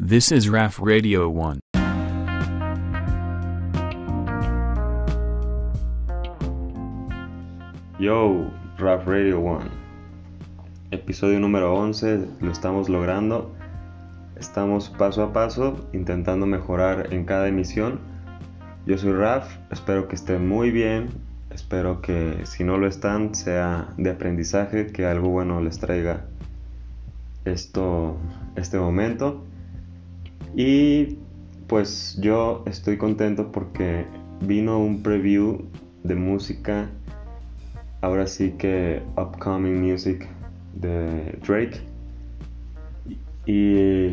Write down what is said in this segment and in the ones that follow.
This is RAF Radio 1. Yo, Rap Radio One. Episodio número 11, lo estamos logrando. Estamos paso a paso intentando mejorar en cada emisión. Yo soy Raf, espero que estén muy bien. Espero que si no lo están sea de aprendizaje, que algo bueno les traiga esto, este momento. Y pues yo estoy contento porque vino un preview de música ahora sí que Upcoming Music de Drake. Y,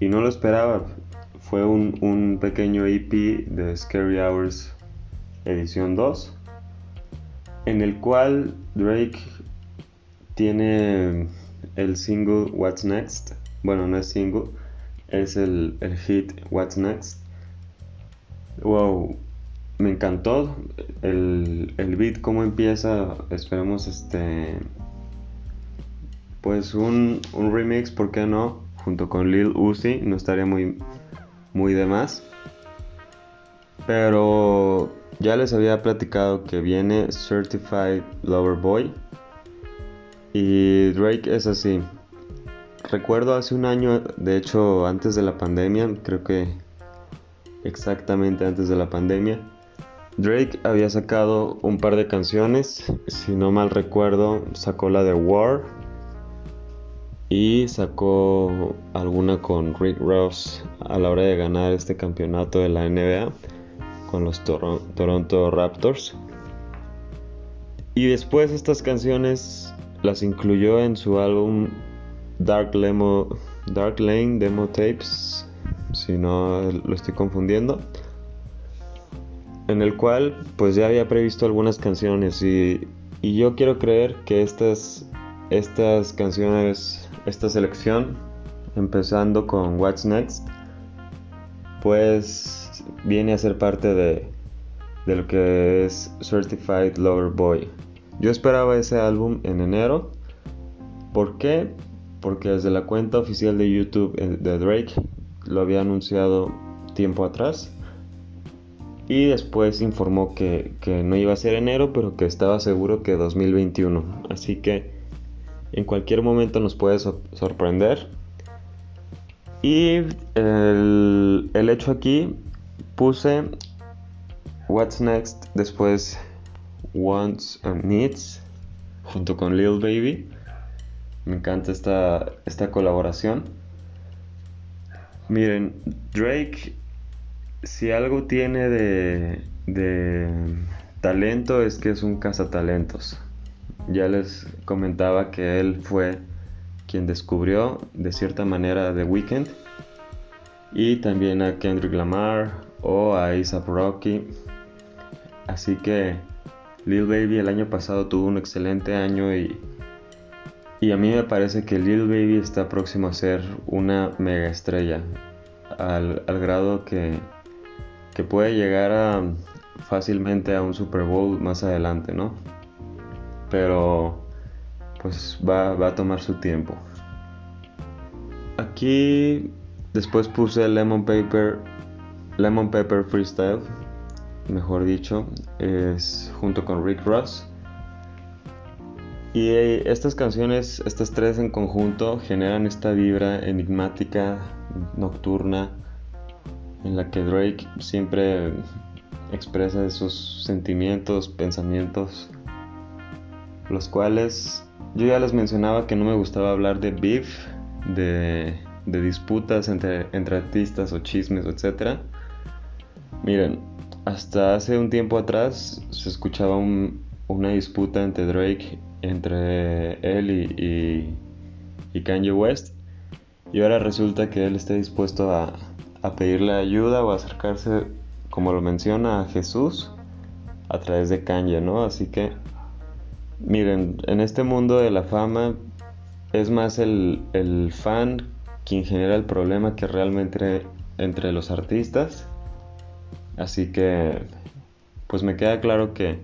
y no lo esperaba. Fue un, un, pequeño EP de Scary Hours edición 2. En el cual Drake tiene el single What's Next. Bueno, no es single. Es el, el hit What's Next. Wow, me encantó el, el beat, cómo empieza. Esperemos este. Pues un, un, remix, ¿por qué no? Junto con Lil Uzi, no estaría muy, muy de más. Pero ya les había platicado que viene Certified Lover Boy. Y Drake es así. Recuerdo hace un año, de hecho antes de la pandemia, creo que exactamente antes de la pandemia, Drake había sacado un par de canciones, si no mal recuerdo, sacó la de War y sacó alguna con Rick Ross a la hora de ganar este campeonato de la NBA con los Tor Toronto Raptors. Y después estas canciones las incluyó en su álbum Dark, Lemo, Dark Lane Demo Tapes, si no lo estoy confundiendo en el cual pues ya había previsto algunas canciones y, y yo quiero creer que estas, estas canciones, esta selección, empezando con What's Next, pues viene a ser parte de, de lo que es Certified Lover Boy. Yo esperaba ese álbum en enero. ¿Por qué? Porque desde la cuenta oficial de YouTube eh, de Drake lo había anunciado tiempo atrás y después informó que, no iba a ser enero, pero que estaba seguro que 2021. Así que en cualquier momento nos puede sorprender. Y el, el, hecho aquí puse What's Next, después Wants and Needs, junto con Lil Baby. Me encanta esta, esta colaboración. Miren, Drake si algo tiene de, talento es que es un cazatalentos. Ya les comentaba que él fue quien descubrió de cierta manera The Weeknd y también a Kendrick Lamar o a A$AP Rocky. Así que Lil Baby el año pasado tuvo un excelente año y, y a mí me parece que Lil Baby está próximo a ser una mega estrella al grado que que puede llegar fácilmente a un Super Bowl más adelante, ¿no? Pero pues va, va a tomar su tiempo. Aquí después puse Lemon Paper, Lemon Pepper Freestyle, mejor dicho, es junto con Rick Ross. Y estas canciones, estas tres en conjunto, generan esta vibra enigmática, nocturna, en la que Drake siempre expresa sus sentimientos, pensamientos, los cuales yo ya les mencionaba que no me gustaba hablar de beef, de, disputas entre, entre, artistas o chismes, etc. Miren, hasta hace un tiempo atrás se escuchaba una disputa entre Drake, entre él y, Kanye West, y ahora resulta que él está dispuesto a, pedirle ayuda o acercarse, como lo menciona, a Jesús a través de Kanye, ¿no? Así que, miren, en este mundo de la fama es más el fan quien genera el problema que realmente entre los artistas. Así que, pues me queda claro que,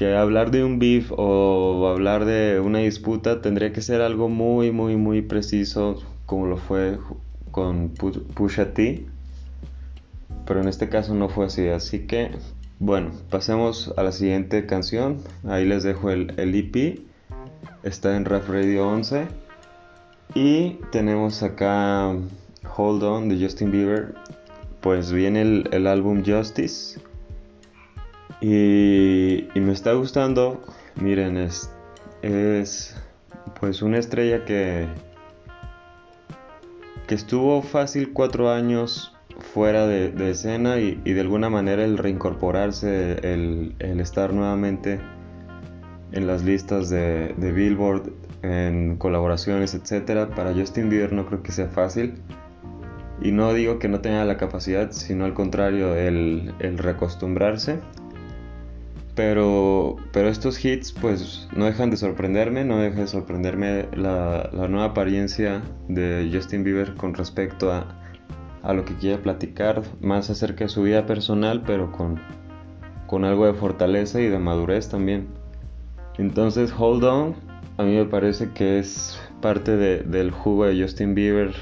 que hablar de un beef o hablar de una disputa tendría que ser algo muy, muy, muy preciso, como lo fue con Pusha T, pero en este caso no fue así, así que bueno, pasemos a la siguiente canción, ahí les dejo el, el EP, está en Rap Radio 11 y tenemos acá Hold On de Justin Bieber, pues viene el, álbum Justice y, y, me está gustando, miren, es, es pues una estrella que que estuvo fácil cuatro años fuera de, escena y, de alguna manera el reincorporarse, el, estar nuevamente en las listas de, Billboard, en colaboraciones, etcétera, para Justin Bieber no creo que sea fácil. Y no digo que no tenga la capacidad, sino al contrario, el, el reacostumbrarse pero, pero estos hits pues no dejan de sorprenderme, no deja de sorprenderme la, nueva apariencia de Justin Bieber con respecto a, lo que quiere platicar, más acerca de su vida personal, pero con, con algo de fortaleza y de madurez también. Entonces Hold On a mí me parece que es parte del jugo de Justin Bieber,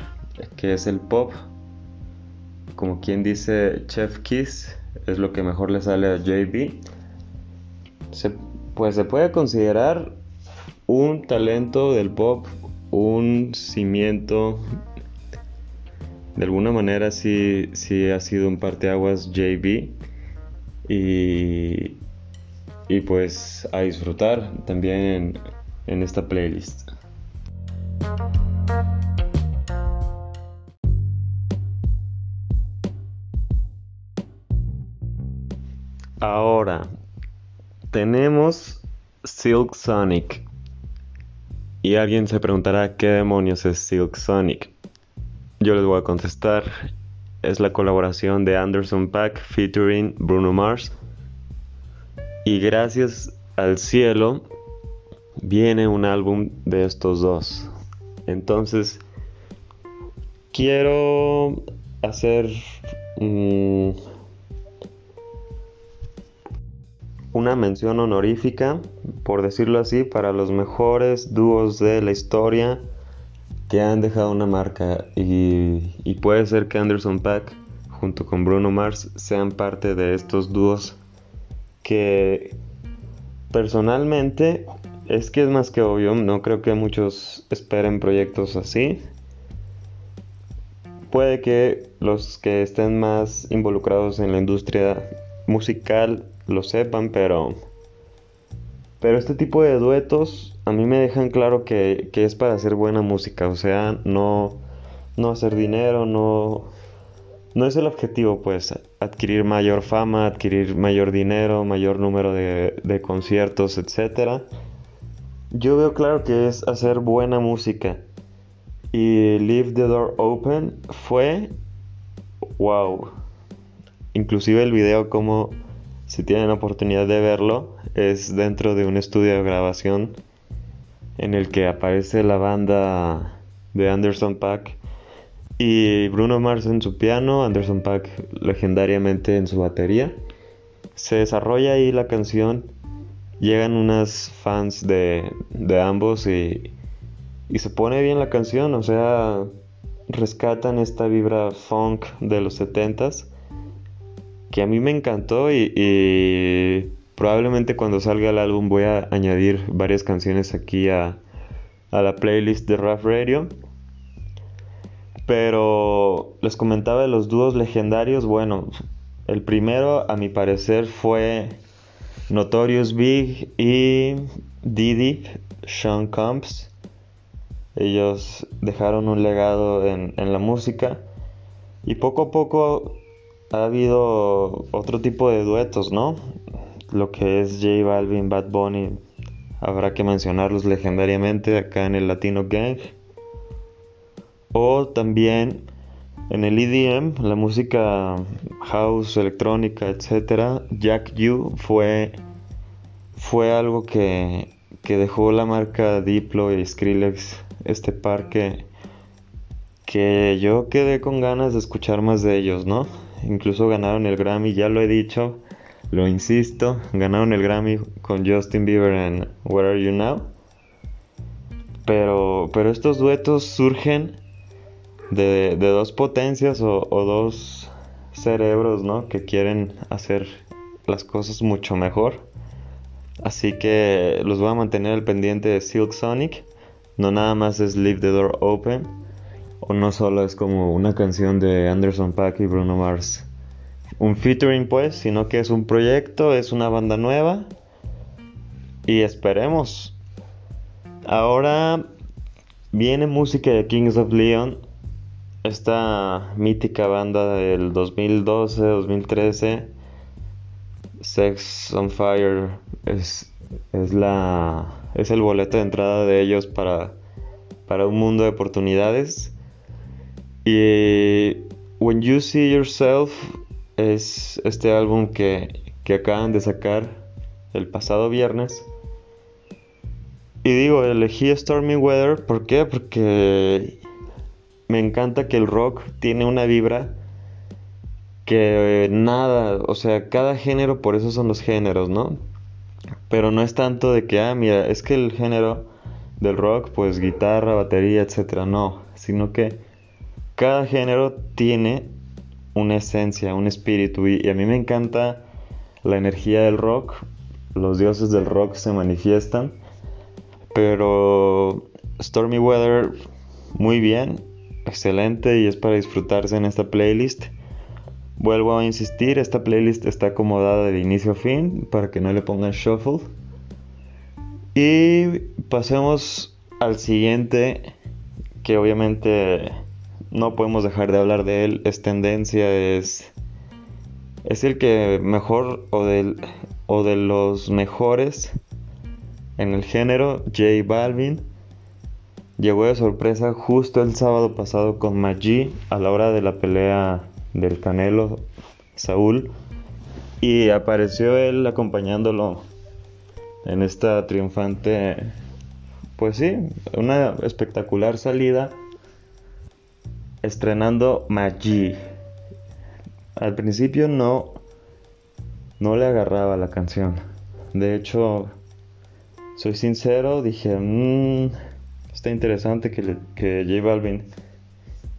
que es el pop. Como quien dice Chef Kiss, es lo que mejor le sale a JB pues se puede considerar un talento del pop, un cimiento. De alguna manera sí, sí ha sido un parteaguas JB. Y, y pues a disfrutar también en, en esta playlist. Ahora, tenemos Silk Sonic. Y alguien se preguntará qué demonios es Silk Sonic. Yo les voy a contestar. Es la colaboración de Anderson Pack featuring Bruno Mars. Y gracias al cielo viene un álbum de estos dos. Entonces quiero hacer una mención honorífica, por decirlo así, para los mejores dúos de la historia que han dejado una marca y, puede ser que Anderson Pack junto con Bruno Mars sean parte de estos dúos que personalmente es que es más que obvio, no creo que muchos esperen proyectos así. Puede que los que estén más involucrados en la industria musical lo sepan, pero... Pero este tipo de duetos a mí me dejan claro que, es para hacer buena música, o sea, no, no hacer dinero, no, no es el objetivo, pues, adquirir mayor fama, adquirir mayor dinero, mayor número de, de conciertos, etc. Yo veo claro que es hacer buena música. Y Leave the Door Open fue wow. Inclusive el video como si tienen oportunidad de verlo, es dentro de un estudio de grabación en el que aparece la banda de Anderson Pack y Bruno Mars en su piano, Anderson Pack legendariamente en su batería. Se desarrolla ahí la canción, llegan unas fans de, de ambos y, y se pone bien la canción, o sea, rescatan esta vibra funk de los 70s que a mí me encantó y, probablemente cuando salga el álbum voy a añadir varias canciones aquí a, a la playlist de Rough Radio. Pero les comentaba de los dúos legendarios. Bueno, el primero a mi parecer fue Notorious Big y Didi, Sean Combs. Ellos dejaron un legado en, en la música. Y poco a poco ha habido otro tipo de duetos, ¿no? Lo que es J Balvin, Bad Bunny, habrá que mencionarlos legendariamente acá en el Latino Gang. O también en el EDM, la música house, electrónica, etc. Jack U fue, fue algo que, que dejó la marca Diplo y Skrillex, este par que, que yo quedé con ganas de escuchar más de ellos, ¿no? Incluso ganaron el Grammy, ya lo he dicho, lo insisto, ganaron el Grammy con Justin Bieber en Where Are You Now. Pero, pero estos duetos surgen de, dos potencias o, dos cerebros, ¿no? Que quieren hacer las cosas mucho mejor. Así que los voy a mantener al pendiente de Silk Sonic. No nada más es Leave the Door Open. O no solo es como una canción de Anderson Paak y Bruno Mars. Un featuring pues, sino que es un proyecto, es una banda nueva. Y esperemos. Ahora viene música de Kings of Leon esta mítica banda del 2012-2013, Sex on Fire, es, es, la, es el boleto de entrada de ellos para, para un mundo de oportunidades. Y When You See Yourself es este álbum que, que acaban de sacar el pasado viernes. Y digo, elegí Stormy Weather, ¿por qué? Porque me encanta que el rock tiene una vibra que nada, o sea, cada género, por eso son los géneros, ¿no? Pero no es tanto de que, ah, mira, es que el género del rock, pues guitarra, batería, etcétera, no, sino que cada género tiene una esencia, un espíritu, y, a mí me encanta la energía del rock, los dioses del rock se manifiestan, pero Stormy Weather, muy bien, excelente y es para disfrutarse en esta playlist. Vuelvo a insistir, esta playlist está acomodada de inicio a fin para que no le pongan shuffle. Y pasemos al siguiente, que obviamente no podemos dejar de hablar de él, es tendencia, es, es el que mejor o, del, o de los mejores en el género, J Balvin Llegó de sorpresa justo el sábado pasado con Maggi a la hora de la pelea del Canelo Saúl. Y apareció él acompañándolo en esta triunfante pues sí, una espectacular salida estrenando Maggi. Al principio no no le agarraba la canción. De hecho, soy sincero, dije, mmm, Está interesante que, que J Balvin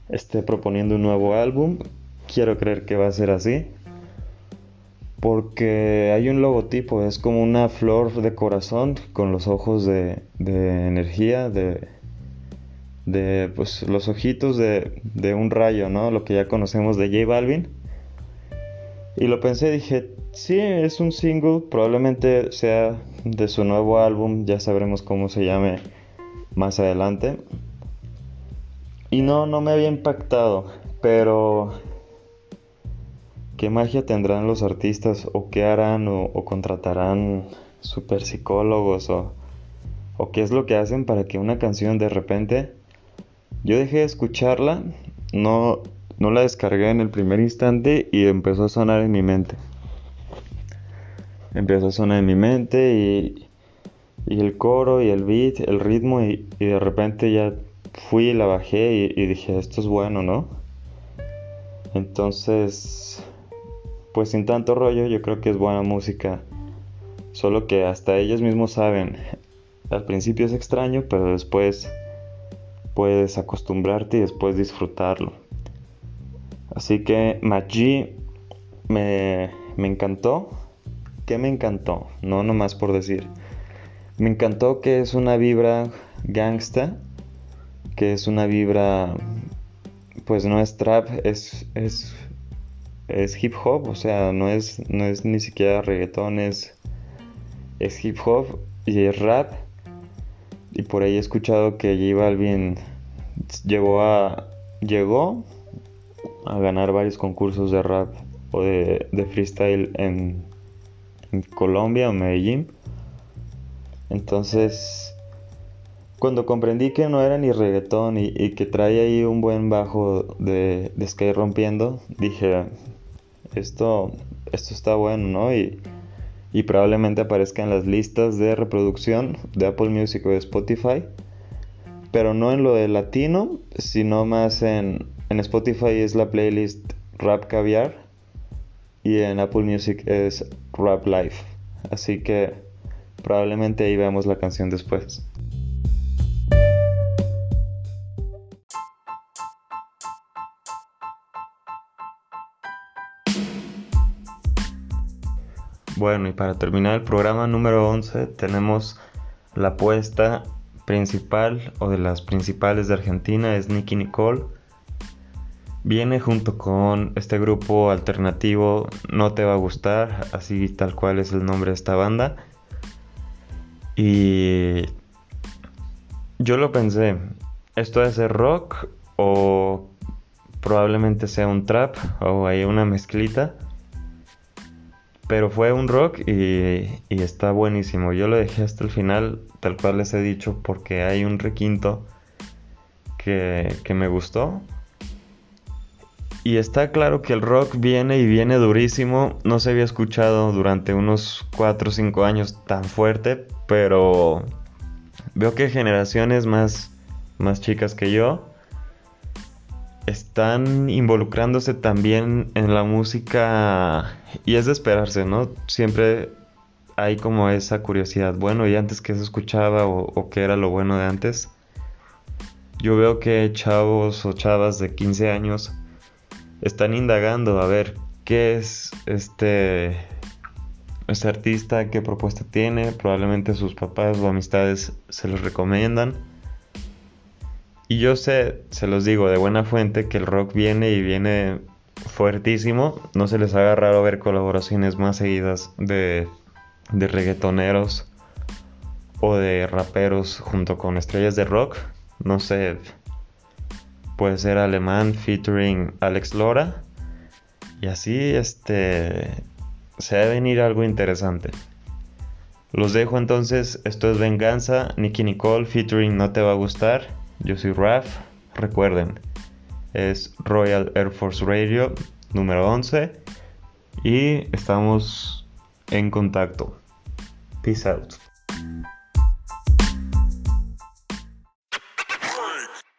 esté proponiendo un nuevo álbum. Quiero creer que va a ser así. Porque hay un logotipo, es como una flor de corazón con los ojos de, de energía, de, de pues, los ojitos de, de, un rayo, ¿no? Lo que ya conocemos de J Balvin. Y lo pensé, dije, sí, es un single, probablemente sea de su nuevo álbum, ya sabremos cómo se llame más adelante. Y no, no me había impactado, pero ¿qué magia tendrán los artistas o qué harán o, contratarán super psicólogos o, o qué es lo que hacen para que una canción de repente yo dejé de escucharla, no, no la descargué en el primer instante y empezó a sonar en mi mente. Empezó a sonar en mi mente y, y el coro y el beat, el ritmo y, de repente ya fui y la bajé y, dije, esto es bueno, ¿no? Entonces, pues sin tanto rollo, yo creo que es buena música. Solo que hasta ellos mismos saben. Al principio es extraño, pero después puedes acostumbrarte y después disfrutarlo. Así que Magi me, me encantó. ¿Qué me encantó? No nomás por decir. Me encantó que es una vibra gangsta, que es una vibra, pues no es trap, es, es, es hip hop, o sea, no es, no es ni siquiera reggaetón, es, es hip hop y es rap. Y por ahí he escuchado que J Balvin llegó a, llegó a ganar varios concursos de rap o de, freestyle en, Colombia o Medellín. Entonces, cuando comprendí que no era ni reggaetón y, que trae ahí un buen bajo de, de Sky rompiendo, dije, esto, esto está bueno, ¿no? Y, y probablemente aparezca en las listas de reproducción de Apple Music o de Spotify pero no en lo de latino, sino más en, en Spotify es la playlist Rap Caviar y en Apple Music es Rap Life. Así que probablemente ahí veamos la canción después. Bueno, y para terminar el programa número 11 tenemos la apuesta principal o de las principales de Argentina es Nicky Nicole. Viene junto con este grupo alternativo No Te Va a Gustar, así tal cual es el nombre de esta banda. Y yo lo pensé, esto debe ser rock o probablemente sea un trap o hay una mezclita. Pero fue un rock y, está buenísimo. Yo lo dejé hasta el final, tal cual les he dicho, porque hay un requinto que, que me gustó. Y está claro que el rock viene y viene durísimo. No se había escuchado durante unos 4 o 5 años tan fuerte, pero veo que generaciones más, más chicas que yo están involucrándose también en la música y es de esperarse, ¿no? Siempre hay como esa curiosidad, bueno, ¿y antes qué se escuchaba o, qué era lo bueno de antes? Yo veo que chavos o chavas de 15 años están indagando a ver qué es este, este artista, qué propuesta tiene, probablemente sus papás o amistades se los recomiendan y yo sé, se los digo de buena fuente, que el rock viene y viene fuertísimo. No se les haga raro ver colaboraciones más seguidas de, de reggaetoneros o de raperos junto con estrellas de rock. No sé, puede ser alemán featuring Alex Lora. Y así, este, se debe venir algo interesante. Los dejo entonces, esto es Venganza, Nicky Nicole featuring No Te Va a Gustar. Yo soy Raf. Recuerden, es Royal Air Force Radio número 11 y estamos en contacto. Peace out.